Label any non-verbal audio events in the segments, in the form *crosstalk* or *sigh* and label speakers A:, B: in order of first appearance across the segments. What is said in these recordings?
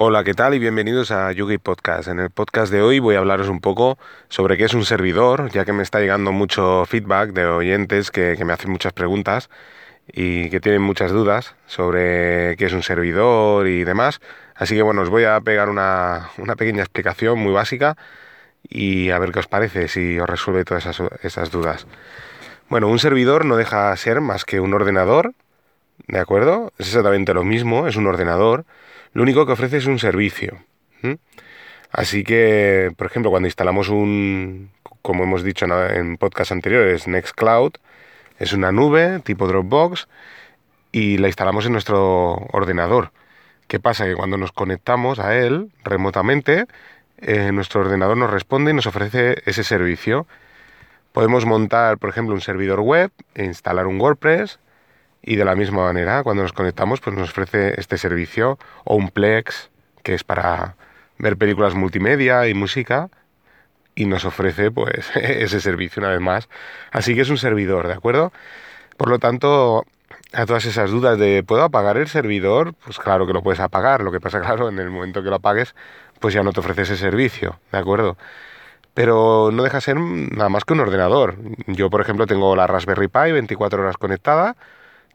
A: Hola, ¿qué tal? Y bienvenidos a Yugi Podcast. En el podcast de hoy voy a hablaros un poco sobre qué es un servidor, ya que me está llegando mucho feedback de oyentes que, me hacen muchas preguntas y que tienen muchas dudas sobre qué es un servidor y demás. Así que bueno, os voy a pegar una, pequeña explicación muy básica y a ver qué os parece, si os resuelve todas esas, esas dudas. Bueno, un servidor no deja ser más que un ordenador, ¿de acuerdo? Es exactamente lo mismo, es un ordenador lo único que ofrece es un servicio. Así que, por ejemplo, cuando instalamos un, como hemos dicho en podcast anteriores, Nextcloud, es una nube tipo Dropbox y la instalamos en nuestro ordenador. ¿Qué pasa? Que cuando nos conectamos a él remotamente, eh, nuestro ordenador nos responde y nos ofrece ese servicio. Podemos montar, por ejemplo, un servidor web, e instalar un WordPress, y de la misma manera, cuando nos conectamos, pues nos ofrece este servicio o un Plex, que es para ver películas multimedia y música, y nos ofrece pues *laughs* ese servicio una vez más. Así que es un servidor, ¿de acuerdo? Por lo tanto, a todas esas dudas de ¿puedo apagar el servidor? Pues claro que lo puedes apagar. Lo que pasa, *laughs* claro, en el momento que lo apagues, pues ya no te ofrece ese servicio, ¿de acuerdo? Pero no deja ser nada más que un ordenador. Yo, por ejemplo, tengo la Raspberry Pi 24 horas conectada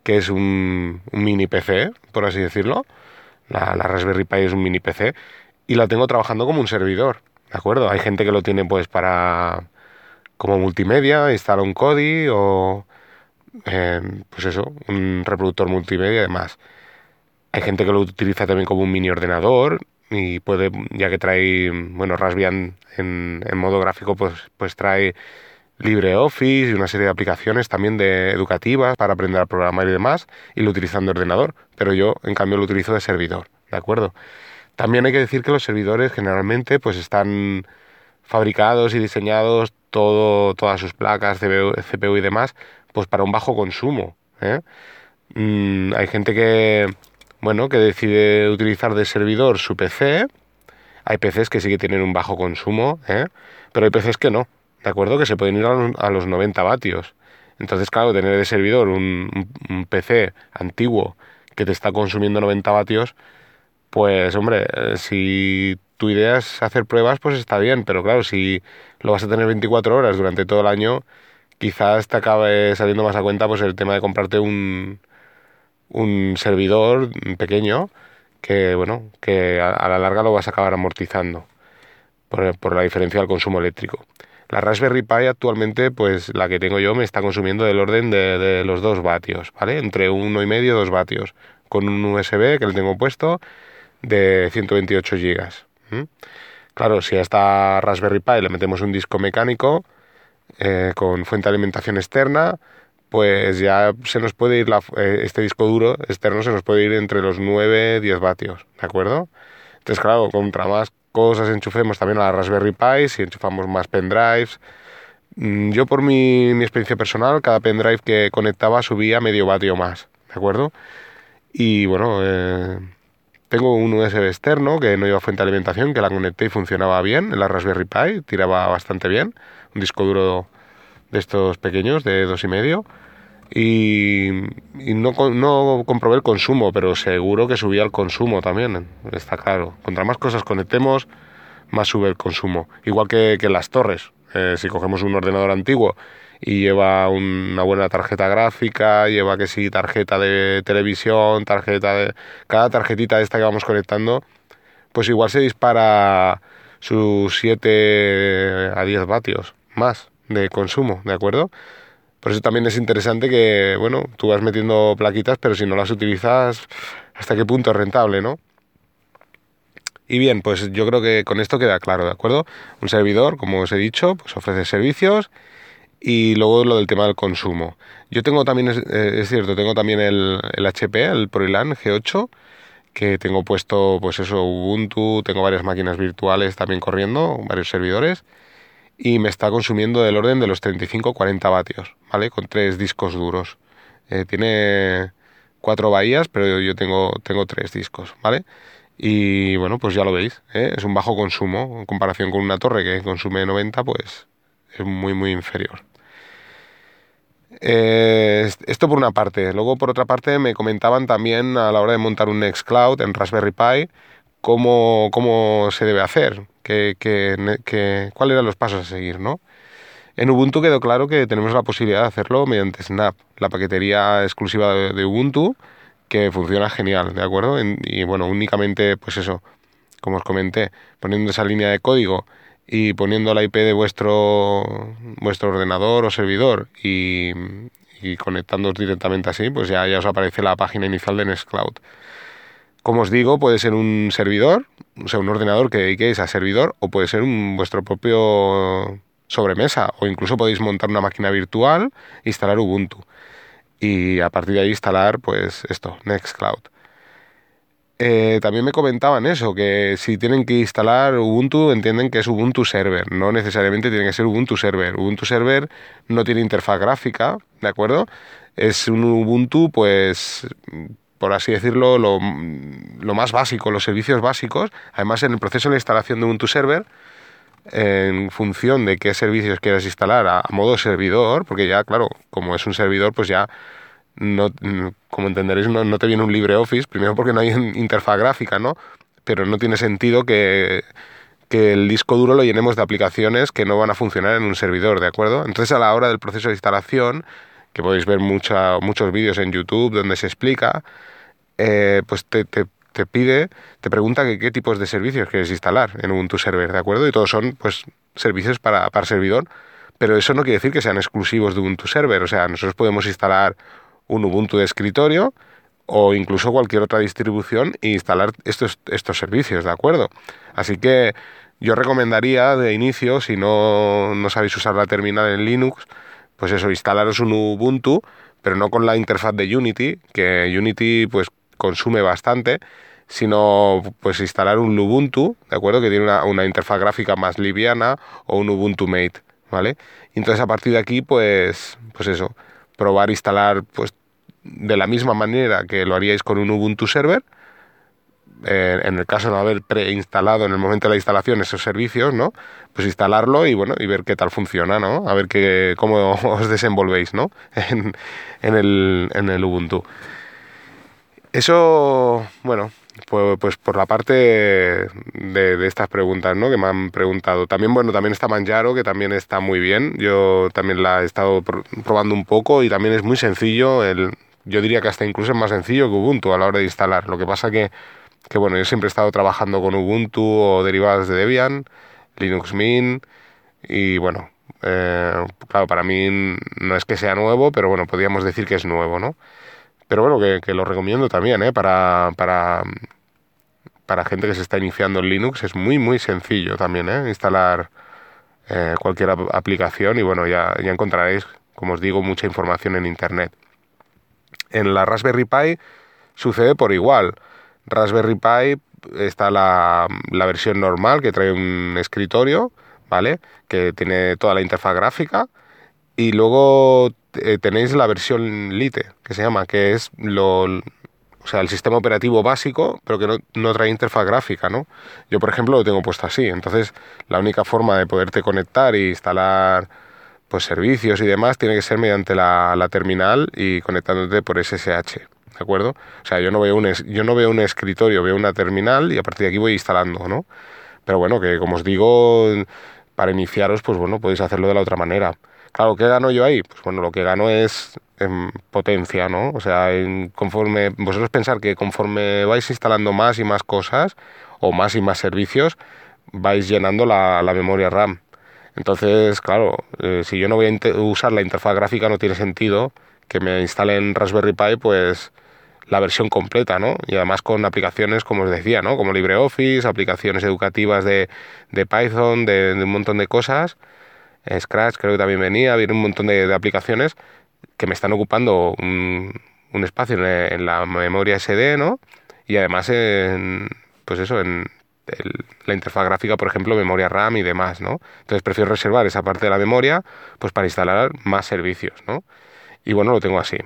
A: que es un, mini PC, por así decirlo. La, Raspberry Pi es un mini PC y la tengo trabajando como un servidor, ¿de acuerdo? Hay gente que lo tiene pues para como multimedia, instala un Kodi o eh, pues eso, un reproductor multimedia y. Hay gente que lo utiliza también como un mini ordenador y puede, ya que trae, bueno, Raspbian en, en modo gráfico, pues, pues trae LibreOffice y una serie de aplicaciones también de educativas para aprender a programar y demás, y lo utilizando ordenador, pero yo en cambio lo utilizo de servidor, ¿de acuerdo? También hay que decir que los servidores generalmente pues están fabricados y diseñados todo, todas sus placas, CPU, y demás, pues para un bajo consumo. ¿eh? Mm, hay gente que, bueno, que decide utilizar de servidor su PC. Hay PCs que sí que tienen un bajo consumo, ¿eh? pero hay PCs que no. ¿De acuerdo? Que se pueden ir a los 90 vatios. Entonces, claro, tener de servidor un, PC antiguo que te está consumiendo 90 vatios, pues hombre, eh, si tu idea es hacer pruebas, pues está bien, pero claro, si lo vas a tener 24 horas durante todo el año, quizás te acabe saliendo más a cuenta pues el tema de comprarte un, un servidor pequeño que, bueno, que a, la larga lo vas a acabar amortizando por, por la diferencia del consumo eléctrico. La Raspberry Pi actualmente, pues la que tengo yo, me está consumiendo del orden de, los 2 vatios, ¿vale? Entre 1,5 y 2 vatios, con un USB que le tengo puesto de 128 gigas. Claro, si a esta Raspberry Pi le metemos un disco mecánico eh, con fuente de alimentación externa, pues ya se nos puede ir eh, este disco duro externo se nos puede ir entre los 9 y 10 vatios, ¿de acuerdo? Entonces, claro, contra más cosas enchufemos también a la Raspberry Pi, si enchufamos más pendrives. Mm, yo por mi, experiencia personal, cada pendrive que conectaba subía medio vatio más, ¿de acuerdo? Y bueno, eh, tengo un USB externo que no lleva fuente de alimentación, que la conecté y funcionaba bien en la Raspberry Pi, tiraba bastante bien, un disco duro de estos pequeños de dos y medio y, no, no, comprobé el consumo, pero seguro que subía el consumo también, está claro. Contra más cosas conectemos, más sube el consumo. Igual que, que las torres. Eh, si cogemos un ordenador antiguo y lleva una buena tarjeta gráfica, lleva que sí, tarjeta de televisión, tarjeta de... Cada tarjetita esta que vamos conectando, pues igual se dispara sus 7 a 10 vatios más de consumo, ¿de acuerdo? Por eso también es interesante que, bueno, tú vas metiendo plaquitas, pero si no las utilizas, ¿hasta qué punto es rentable, no? Y bien, pues yo creo que con esto queda claro, ¿de acuerdo? Un servidor, como os he dicho, pues ofrece servicios y luego lo del tema del consumo. Yo tengo también, es, eh, cierto, tengo también el, el HP, el ProLAN G8, que tengo puesto, pues eso, Ubuntu, tengo varias máquinas virtuales también corriendo, varios servidores y me está consumiendo del orden de los 35-40 vatios, ¿vale? Con tres discos duros. Eh, tiene cuatro bahías, pero yo tengo, tengo tres discos, ¿vale? Y bueno, pues ya lo veis, ¿eh? es un bajo consumo en comparación con una torre que consume 90, pues es muy, muy inferior. Eh, esto por una parte. Luego, por otra parte, me comentaban también a la hora de montar un Nextcloud en Raspberry Pi cómo, cómo se debe hacer, que, que, cuáles eran los pasos a seguir, ¿no? En Ubuntu quedó claro que tenemos la posibilidad de hacerlo mediante Snap, la paquetería exclusiva de, Ubuntu, que funciona genial, ¿de acuerdo? y bueno, únicamente, pues eso, como os comenté, poniendo esa línea de código y poniendo la IP de vuestro, vuestro ordenador o servidor y, y conectándoos directamente así, pues ya, ya os aparece la página inicial de Nextcloud. Como os digo, puede ser un servidor, o sea, un ordenador que dediquéis a servidor, o puede ser un, vuestro propio sobremesa, o incluso podéis montar una máquina virtual, instalar Ubuntu y a partir de ahí instalar, pues esto, Nextcloud. Eh, también me comentaban eso, que si tienen que instalar Ubuntu, entienden que es Ubuntu Server, no necesariamente tiene que ser Ubuntu Server. Ubuntu Server no tiene interfaz gráfica, ¿de acuerdo? Es un Ubuntu, pues, por así decirlo, lo, más básico, los servicios básicos. Además, en el proceso de instalación de Ubuntu Server, en función de qué servicios quieras instalar a, modo servidor, porque ya, claro, como es un servidor, pues ya no, como entenderéis, no, te viene un LibreOffice, primero porque no hay *laughs* interfaz gráfica, ¿no? Pero no tiene sentido que, que el disco duro lo llenemos de aplicaciones que no van a funcionar en un servidor, ¿de acuerdo? Entonces a la hora del proceso de instalación, que podéis ver muchos vídeos en YouTube donde se explica, eh, pues te, pide, te pregunta qué tipos de servicios quieres instalar en Ubuntu Server, ¿de acuerdo? Y todos son pues servicios para, para servidor, pero eso no quiere decir que sean exclusivos de Ubuntu Server, o sea, nosotros podemos instalar un Ubuntu de escritorio o incluso cualquier otra distribución e instalar estos, estos servicios, ¿de acuerdo? Así que yo recomendaría de inicio, si no, no sabéis usar la terminal en Linux, pues eso, instalaros un Ubuntu, pero no con la interfaz de Unity, que Unity pues consume bastante, sino pues instalar un Ubuntu, ¿de acuerdo? Que tiene una, interfaz gráfica más liviana o un Ubuntu Mate, ¿vale? Y entonces a partir de aquí, pues, pues eso, probar instalar pues de la misma manera que lo haríais con un Ubuntu Server, eh, en el caso de haber preinstalado en el momento de la instalación esos servicios, ¿no? Pues instalarlo y bueno, y ver qué tal funciona, ¿no? A ver qué, cómo *laughs* os desenvolvéis, ¿no? En, en, el, en el Ubuntu. Eso, bueno, pues, pues por la parte de, estas preguntas, ¿no? Que me han preguntado. También, bueno, también está Manjaro, que también está muy bien. Yo también la he estado probando un poco y también es muy sencillo. El, yo diría que hasta incluso es más sencillo que Ubuntu a la hora de instalar. Lo que pasa que, que bueno, yo siempre he estado trabajando con Ubuntu o derivadas de Debian, Linux Mint y bueno, eh, claro, para mí no es que sea nuevo, pero bueno, podríamos decir que es nuevo, ¿no? Pero bueno, que, lo recomiendo también, ¿eh? Para, para, para gente que se está iniciando en Linux es muy, muy sencillo también, ¿eh? Instalar eh, cualquier aplicación y bueno, ya, ya encontraréis, como os digo, mucha información en Internet. En la Raspberry Pi sucede por igual. Raspberry Pi está la, la versión normal que trae un escritorio, ¿vale? Que tiene toda la interfaz gráfica y luego eh, tenéis la versión Lite, que se llama, que es lo, o sea, el sistema operativo básico, pero que no, trae interfaz gráfica, ¿no? Yo, por ejemplo, lo tengo puesto así. Entonces, la única forma de poderte conectar e instalar pues servicios y demás tiene que ser mediante la, la terminal y conectándote por SSH, ¿de acuerdo? O sea, yo no veo un yo no veo un escritorio, veo una terminal y a partir de aquí voy instalando, ¿no? Pero bueno, que como os digo, para iniciaros, pues bueno, podéis hacerlo de la otra manera. Claro, ¿qué gano yo ahí? Pues bueno, lo que gano es en potencia, ¿no? O sea, en conforme vosotros pensar que conforme vais instalando más y más cosas o más y más servicios, vais llenando la, memoria RAM. Entonces, claro, eh, si yo no voy a usar la interfaz gráfica, no tiene sentido que me instale en Raspberry Pi, pues la versión completa, ¿no? Y además con aplicaciones, como os decía, ¿no? Como LibreOffice, aplicaciones educativas de, Python, de, de un montón de cosas Scratch creo que también venía, viene un montón de, aplicaciones que me están ocupando un, espacio en, la memoria SD, ¿no? Y además en, pues eso, en la interfaz gráfica, por ejemplo, memoria RAM y demás, ¿no? Entonces prefiero reservar esa parte de la memoria, pues para instalar más servicios, ¿no? Y bueno, lo tengo así.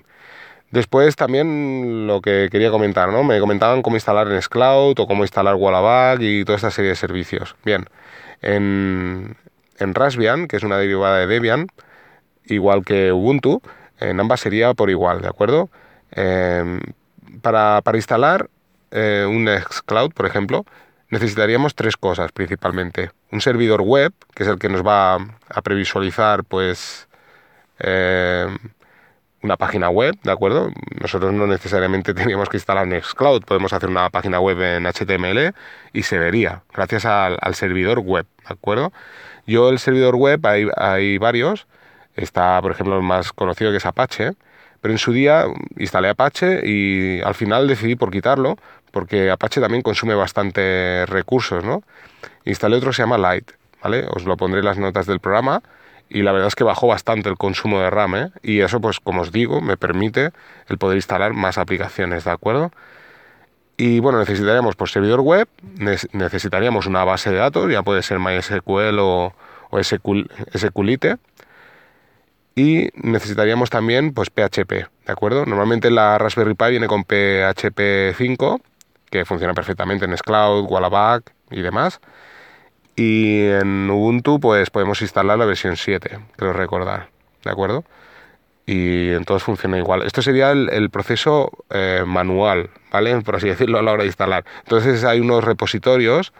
A: Después también lo que quería comentar, ¿no? Me comentaban cómo instalar en Cloud o cómo instalar Wallaback y toda esta serie de servicios. Bien, en, en Raspbian, que es una derivada de Debian, igual que Ubuntu, en ambas sería por igual, ¿de acuerdo? Em, para, instalar eh, un Nextcloud, por ejemplo, necesitaríamos tres cosas principalmente. Un servidor web, que es el que nos va a previsualizar pues eh, una página web, ¿de acuerdo? Nosotros no necesariamente *laughs* teníamos que instalar Nextcloud, podemos hacer una página web en HTML y se vería, gracias al, servidor web, ¿de acuerdo? Yo el servidor web hay, hay varios, está por ejemplo el más conocido que es Apache, pero en su día instalé Apache y al final decidí por quitarlo porque Apache también consume bastante recursos, ¿no? Instalé otro que se llama Lite, ¿vale? Os lo pondré en las notas del programa y la verdad es que bajó bastante el consumo de RAM, ¿eh? Y eso, pues como os digo, me permite el poder instalar más aplicaciones, ¿de acuerdo? Y bueno, necesitaríamos por servidor web, necesitaríamos una base de datos, ya puede ser MySQL o, o SQLite, y necesitaríamos también pues PHP, ¿de acuerdo? Normalmente la Raspberry Pi viene con PHP 5, que funciona perfectamente en Scloud, Wallaback y demás. Y en Ubuntu pues podemos instalar la versión 7, creo recordar, ¿de acuerdo? Y entonces funciona igual. Esto sería el, proceso eh, manual, ¿vale? Por así decirlo, a la hora de instalar. Entonces hay unos repositorios,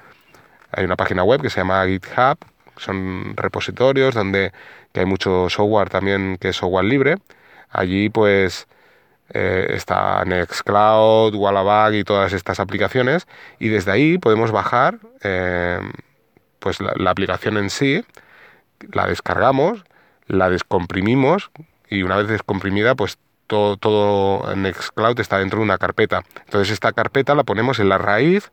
A: hay una página web que se llama GitHub, son repositorios donde hay mucho software también que es software libre. Allí pues eh, está Nextcloud, Wallaback y todas estas aplicaciones y desde ahí podemos bajar eh, pues la, aplicación en sí, la descargamos, la descomprimimos y una vez descomprimida pues todo, todo Nextcloud está dentro de una carpeta. Entonces esta carpeta la ponemos en la raíz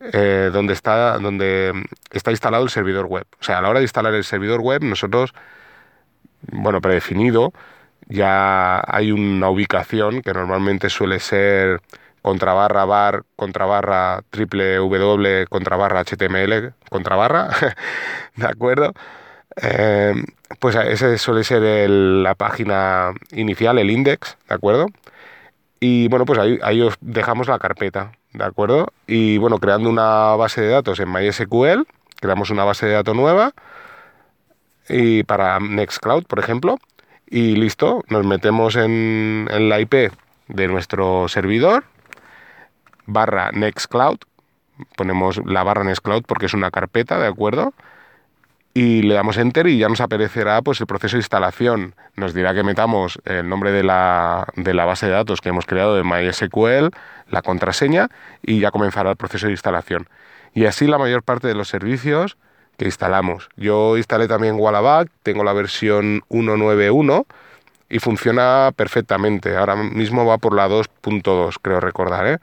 A: eh, donde, está, donde está instalado el servidor web. O sea, a la hora de instalar el servidor web nosotros, bueno, predefinido, ya hay una ubicación que normalmente suele ser contra barra bar, contra barra triple w, contra barra html, contra barra, *laughs* ¿de acuerdo? Eh, pues ese suele ser la página inicial, el index, ¿de acuerdo? Y bueno, pues ahí, ahí os dejamos la carpeta, ¿de acuerdo? Y bueno, creando una base de datos en MySQL, creamos una base de datos nueva y para Nextcloud, por ejemplo, y listo, nos metemos en, en la IP de nuestro servidor, barra Nextcloud, ponemos la barra Nextcloud porque es una carpeta, ¿de acuerdo? Y le damos Enter y ya nos aparecerá pues, el proceso de instalación. Nos dirá que metamos el nombre de la, de la base de datos que hemos creado de MySQL, la contraseña y ya comenzará el proceso de instalación. Y así la mayor parte de los servicios que instalamos. Yo instalé también Wallaback, tengo la versión 191 y funciona perfectamente. Ahora mismo va por la 2.2, creo recordar. ¿eh?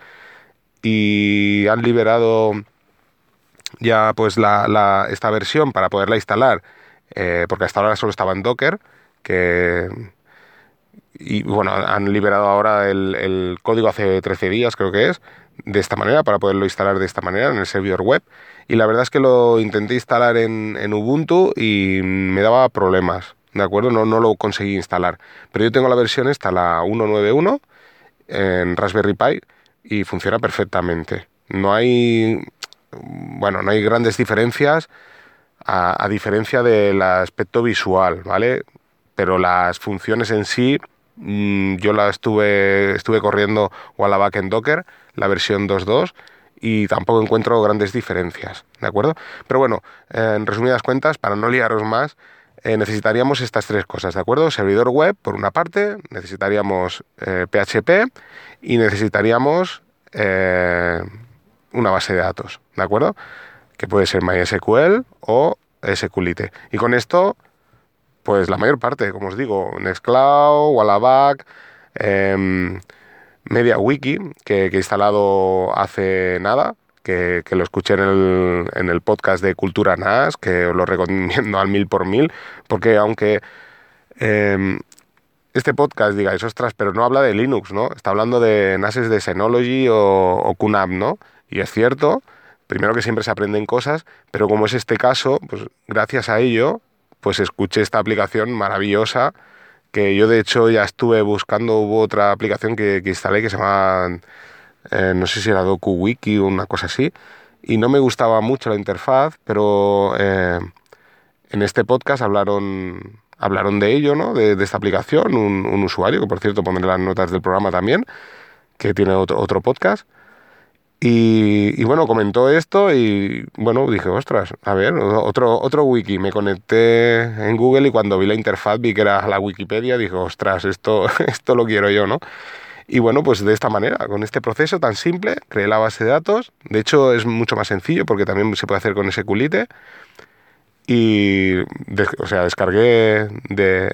A: Y han liberado ya pues la, esta versión para poderla instalar, eh, porque hasta ahora solo estaba en Docker, que y bueno, han liberado ahora el, código hace 13 días, creo que es, de esta manera, para poderlo instalar de esta manera en el servidor web. Y la verdad es que lo intenté instalar en, en Ubuntu y me daba problemas, ¿de acuerdo? No, no lo conseguí instalar. Pero yo tengo la versión esta, la 191, en Raspberry Pi, y funciona perfectamente. No hay, bueno, no hay grandes diferencias a, diferencia del aspecto visual, ¿vale? Pero las funciones en sí Mm, yo la estuve, estuve corriendo Wallaback en Docker, la versión 2.2, y tampoco encuentro grandes diferencias, ¿de acuerdo? Pero bueno, en resumidas cuentas, para no liaros más, eh, necesitaríamos estas tres cosas, ¿de acuerdo? Servidor web, por una parte, necesitaríamos PHP eh, y necesitaríamos eh, una base de datos, ¿de acuerdo? Que puede ser MySQL o SQLite. Y con esto pues la mayor parte, como os digo, Nextcloud, Wallaback, em, MediaWiki, que, he instalado hace nada, que, lo escuché en el, en el, podcast de Cultura NAS, que os lo recomiendo al mil por mil, porque aunque em, este podcast digáis, ostras, pero no habla de Linux, ¿no? Está hablando de NASes de Synology o, o QNAP, ¿no? Y es cierto, primero que siempre se aprenden cosas, pero como es este caso, pues gracias a ello pues escuché esta aplicación maravillosa que yo de hecho ya estuve buscando, hubo otra aplicación que, instalé que se llama, eh, no sé si era DokuWiki o una cosa así, y no me gustaba mucho la interfaz, pero eh, en este podcast hablaron, hablaron de ello, ¿no? de, esta aplicación, un, usuario, que por cierto pondré las notas del programa también, que tiene otro, otro podcast, Y, bueno, comentó esto y bueno, dije, ostras, a ver, otro, otro wiki. Me conecté en Google y cuando vi la interfaz vi que era la Wikipedia, dije, ostras, esto, *laughs* esto lo quiero yo, ¿no? Y bueno, pues de esta manera, con este proceso tan simple, creé la base de datos. De hecho, es mucho más sencillo porque también se puede hacer con SQLite. Y, o sea, descargué de,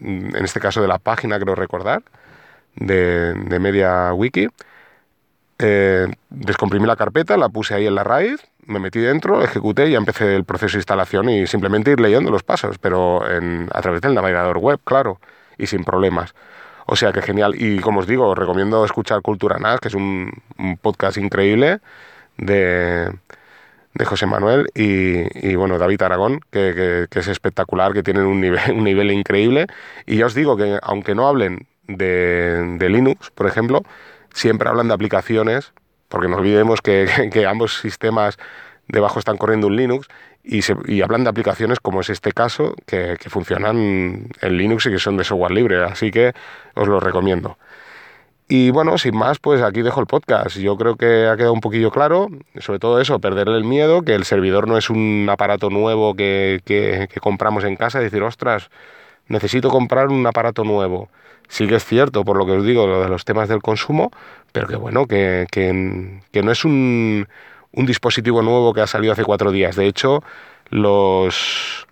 A: en este caso de la página, creo recordar, de, de Media Wiki eh, descomprimí la carpeta, la puse ahí en la raíz, me metí dentro, ejecuté y ya empecé el proceso de instalación y simplemente ir leyendo los pasos, pero a través del navegador web, claro, y sin problemas. O sea que genial. Y como os digo, recomiendo escuchar Cultura NAS, que es un, podcast increíble de, de José Manuel y, bueno, David Aragón, que, es espectacular, que tienen un nivel, *laughs* un nivel increíble. Y ya os digo que aunque no hablen de, de Linux, por ejemplo, siempre hablan de aplicaciones, porque no olvidemos que, *laughs* ambos sistemas debajo están corriendo un Linux y, se, hablan de aplicaciones como es este caso, que, funcionan en Linux y que son de software libre, así que os lo recomiendo. Y bueno, sin más, pues aquí dejo el podcast. Yo creo que ha quedado un poquillo claro, sobre todo eso, perderle el miedo, que el servidor no es un aparato nuevo que, que compramos en casa y decir, ostras, necesito comprar un aparato nuevo sí que es cierto, por lo que os digo, lo de los temas del consumo, pero que bueno, que, que, no es un, un, dispositivo nuevo que ha salido hace cuatro días. De hecho, los,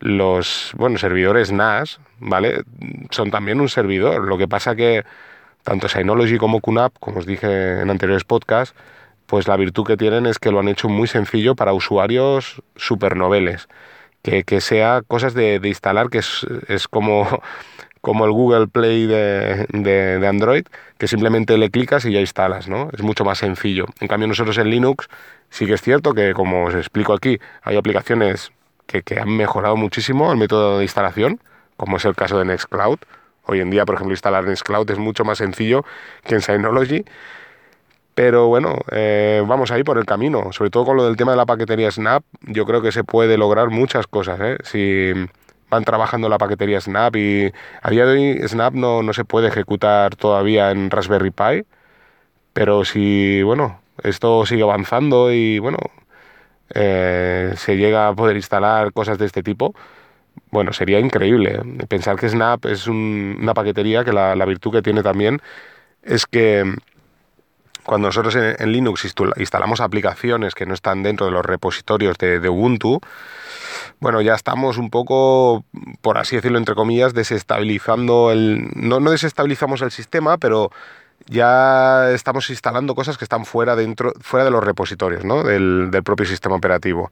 A: los bueno, servidores NAS, ¿vale? Son también un servidor. Lo que pasa que tanto Synology como QNAP, como os dije en anteriores podcasts, pues la virtud que tienen es que lo han hecho muy sencillo para usuarios supernoveles. Que, que sea cosas de, de instalar, que es, es como como el Google Play de, Android, que simplemente le clicas y ya instalas, ¿no? Es mucho más sencillo. En cambio, nosotros en Linux sí que es cierto que, como os explico aquí, hay aplicaciones que, han mejorado muchísimo el método de instalación, como es el caso de Nextcloud. Hoy en día, por ejemplo, instalar Nextcloud es mucho más sencillo que en Synology. Pero bueno, eh, vamos ahí por el camino. Sobre todo con lo del tema de la paquetería Snap, yo creo que se puede lograr muchas cosas. ¿eh? Si, van trabajando la paquetería Snap y a día de hoy Snap no, no se puede ejecutar todavía en Raspberry Pi, pero si, bueno, esto sigue avanzando y, bueno, eh, se llega a poder instalar cosas de este tipo, bueno, sería increíble. Pensar que Snap es una paquetería que la, virtud que tiene también es que cuando nosotros en, Linux instalamos aplicaciones que no están dentro de los repositorios de Ubuntu, bueno, ya estamos un poco, por así decirlo, entre comillas, desestabilizando el... No, no desestabilizamos el sistema, pero ya estamos instalando cosas que están fuera, dentro, fuera de los repositorios ¿no? del, propio sistema operativo.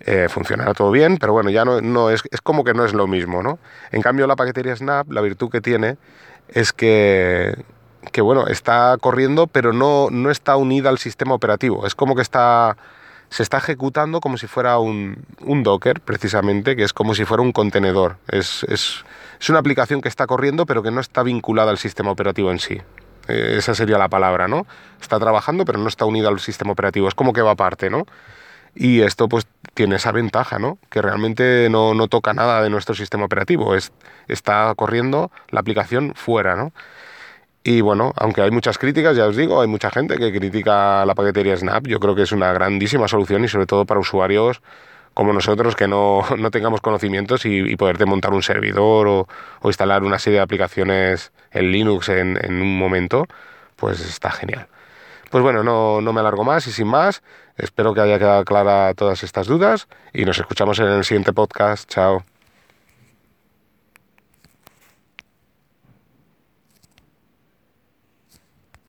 A: Eh, funcionará todo bien, pero bueno, ya no, no es, es, como que no es lo mismo, ¿no? En cambio, la paquetería Snap, la virtud que tiene es que, que bueno, está corriendo, pero no, no está unida al sistema operativo. Es como que está se está ejecutando como si fuera un, Docker, precisamente, que es como si fuera un contenedor. Es, es, una aplicación que está corriendo, pero que no está vinculada al sistema operativo en sí. Eh, esa sería la palabra, ¿no? Está trabajando, pero no está unida al sistema operativo. Es como que va aparte, ¿no? Y esto pues tiene esa ventaja, ¿no? Que realmente no, no toca nada de nuestro sistema operativo. Es, está corriendo la aplicación fuera, ¿no? Y bueno, aunque hay muchas críticas, ya os digo, hay mucha gente que critica la paquetería Snap. Yo creo que es una grandísima solución y sobre todo para usuarios como nosotros que no, *laughs* no tengamos conocimientos y, y, poderte montar un servidor o, o, instalar una serie de aplicaciones en Linux en, en, un momento, pues está genial. Pues bueno, no, no me alargo más y sin más, espero que haya quedado clara todas estas dudas y nos escuchamos en el siguiente podcast. Chao.